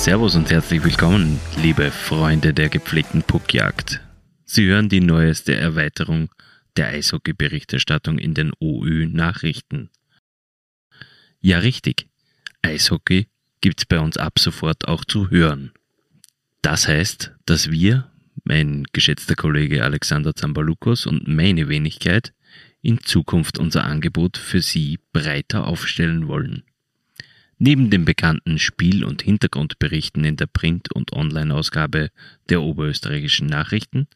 Servus und herzlich willkommen, liebe Freunde der gepflegten Puckjagd. Sie hören die neueste Erweiterung der Eishockey-Berichterstattung in den OÜ-Nachrichten. Ja, richtig. Eishockey gibt's bei uns ab sofort auch zu hören. Das heißt, dass wir, mein geschätzter Kollege Alexander Zambalukos und meine Wenigkeit, in Zukunft unser Angebot für Sie breiter aufstellen wollen. Neben den bekannten Spiel- und Hintergrundberichten in der Print- und Online-Ausgabe der Oberösterreichischen Nachrichten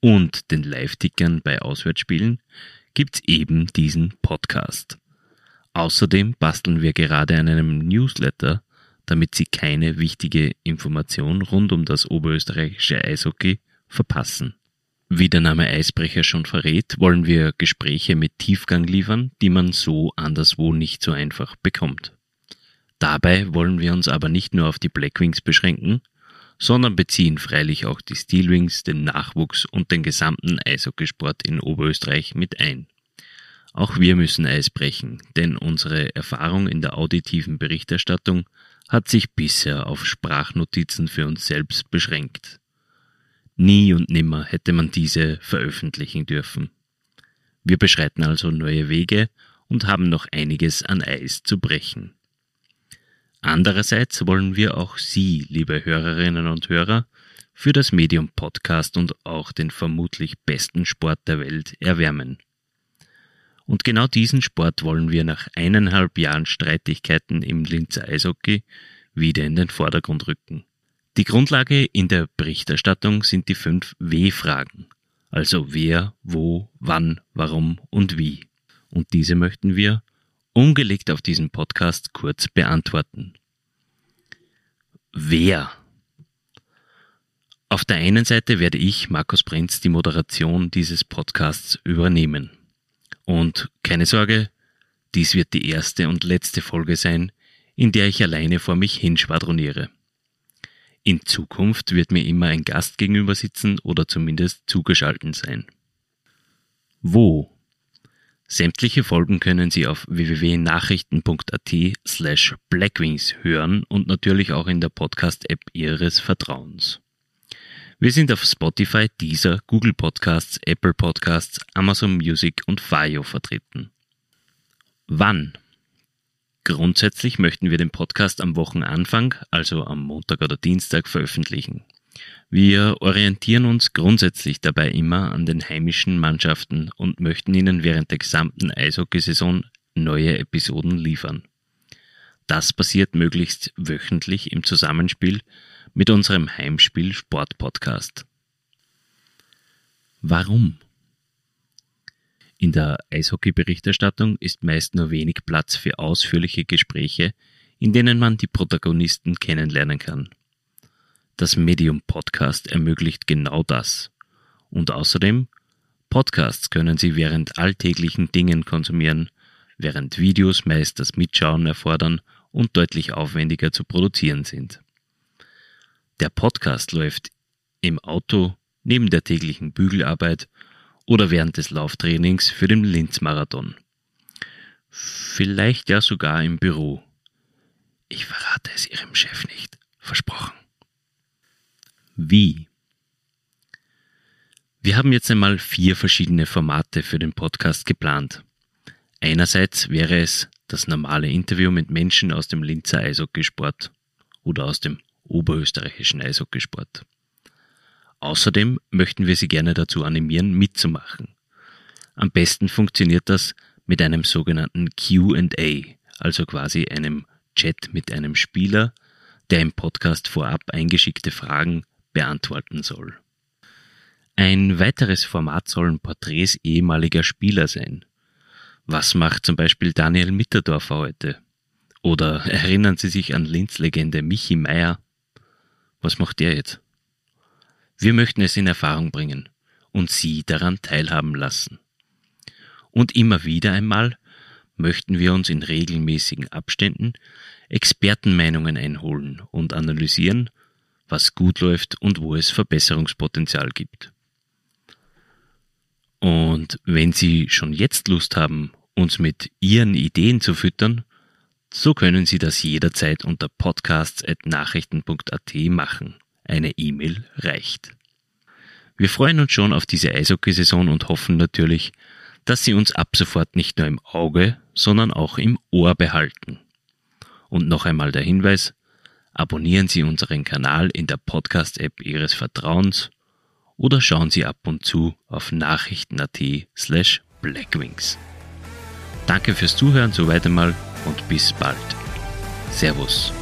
und den Live-Tickern bei Auswärtsspielen gibt's eben diesen Podcast. Außerdem basteln wir gerade an einem Newsletter, damit Sie keine wichtige Information rund um das oberösterreichische Eishockey verpassen. Wie der Name Eisbrecher schon verrät, wollen wir Gespräche mit Tiefgang liefern, die man so anderswo nicht so einfach bekommt. Dabei wollen wir uns aber nicht nur auf die Blackwings beschränken, sondern beziehen freilich auch die Steelwings, den Nachwuchs und den gesamten Eishockeysport in Oberösterreich mit ein. Auch wir müssen Eis brechen, denn unsere Erfahrung in der auditiven Berichterstattung hat sich bisher auf Sprachnotizen für uns selbst beschränkt. Nie und nimmer hätte man diese veröffentlichen dürfen. Wir beschreiten also neue Wege und haben noch einiges an Eis zu brechen. Andererseits wollen wir auch Sie, liebe Hörerinnen und Hörer, für das Medium Podcast und auch den vermutlich besten Sport der Welt erwärmen. Und genau diesen Sport wollen wir nach eineinhalb Jahren Streitigkeiten im Linzer Eishockey wieder in den Vordergrund rücken. Die Grundlage in der Berichterstattung sind die fünf W-Fragen, also wer, wo, wann, warum und wie. Und diese möchten wir ungelegt auf diesem Podcast kurz beantworten. Wer? Auf der einen Seite werde ich, Markus Prinz, die Moderation dieses Podcasts übernehmen. Und keine Sorge, dies wird die erste und letzte Folge sein, in der ich alleine vor mich hinschwadroniere. In Zukunft wird mir immer ein Gast gegenüber sitzen oder zumindest zugeschalten sein. Wo? Sämtliche Folgen können Sie auf www.nachrichten.at slash blackwings hören und natürlich auch in der Podcast-App Ihres Vertrauens. Wir sind auf Spotify, Deezer, Google Podcasts, Apple Podcasts, Amazon Music und Fio vertreten. Wann? Grundsätzlich möchten wir den Podcast am Wochenanfang, also am Montag oder Dienstag, veröffentlichen. Wir orientieren uns grundsätzlich dabei immer an den heimischen Mannschaften und möchten ihnen während der gesamten Eishockeysaison neue Episoden liefern. Das passiert möglichst wöchentlich im Zusammenspiel mit unserem Heimspiel Sport Podcast. Warum? In der Eishockey-Berichterstattung ist meist nur wenig Platz für ausführliche Gespräche, in denen man die Protagonisten kennenlernen kann. Das Medium Podcast ermöglicht genau das. Und außerdem, Podcasts können Sie während alltäglichen Dingen konsumieren, während Videos meist das Mitschauen erfordern und deutlich aufwendiger zu produzieren sind. Der Podcast läuft im Auto, neben der täglichen Bügelarbeit oder während des Lauftrainings für den Linz-Marathon. Vielleicht ja sogar im Büro. Ich verrate es Ihrem Chef nicht. Versprochen. Wie? Wir haben jetzt einmal vier verschiedene Formate für den Podcast geplant. Einerseits wäre es das normale Interview mit Menschen aus dem Linzer Eishockeysport oder aus dem oberösterreichischen Eishockeysport. Außerdem möchten wir Sie gerne dazu animieren, mitzumachen. Am besten funktioniert das mit einem sogenannten QA, also quasi einem Chat mit einem Spieler, der im Podcast vorab eingeschickte Fragen beantworten soll. Ein weiteres Format sollen Porträts ehemaliger Spieler sein. Was macht zum Beispiel Daniel Mitterdorfer heute? Oder erinnern Sie sich an Linz-Legende Michi Meier? Was macht der jetzt? Wir möchten es in Erfahrung bringen und Sie daran teilhaben lassen. Und immer wieder einmal möchten wir uns in regelmäßigen Abständen Expertenmeinungen einholen und analysieren, was gut läuft und wo es Verbesserungspotenzial gibt. Und wenn Sie schon jetzt Lust haben, uns mit Ihren Ideen zu füttern, So können Sie das jederzeit unter podcasts.nachrichten.at machen. Eine E-Mail reicht. Wir freuen uns schon auf diese Eishockeysaison und hoffen natürlich, dass Sie uns ab sofort nicht nur im Auge, sondern auch im Ohr behalten. Und noch einmal der Hinweis, abonnieren Sie unseren Kanal in der Podcast-App Ihres Vertrauens oder schauen Sie ab und zu auf nachrichten.at slash blackwings. Danke fürs Zuhören, soweit einmal und bis bald. Servus.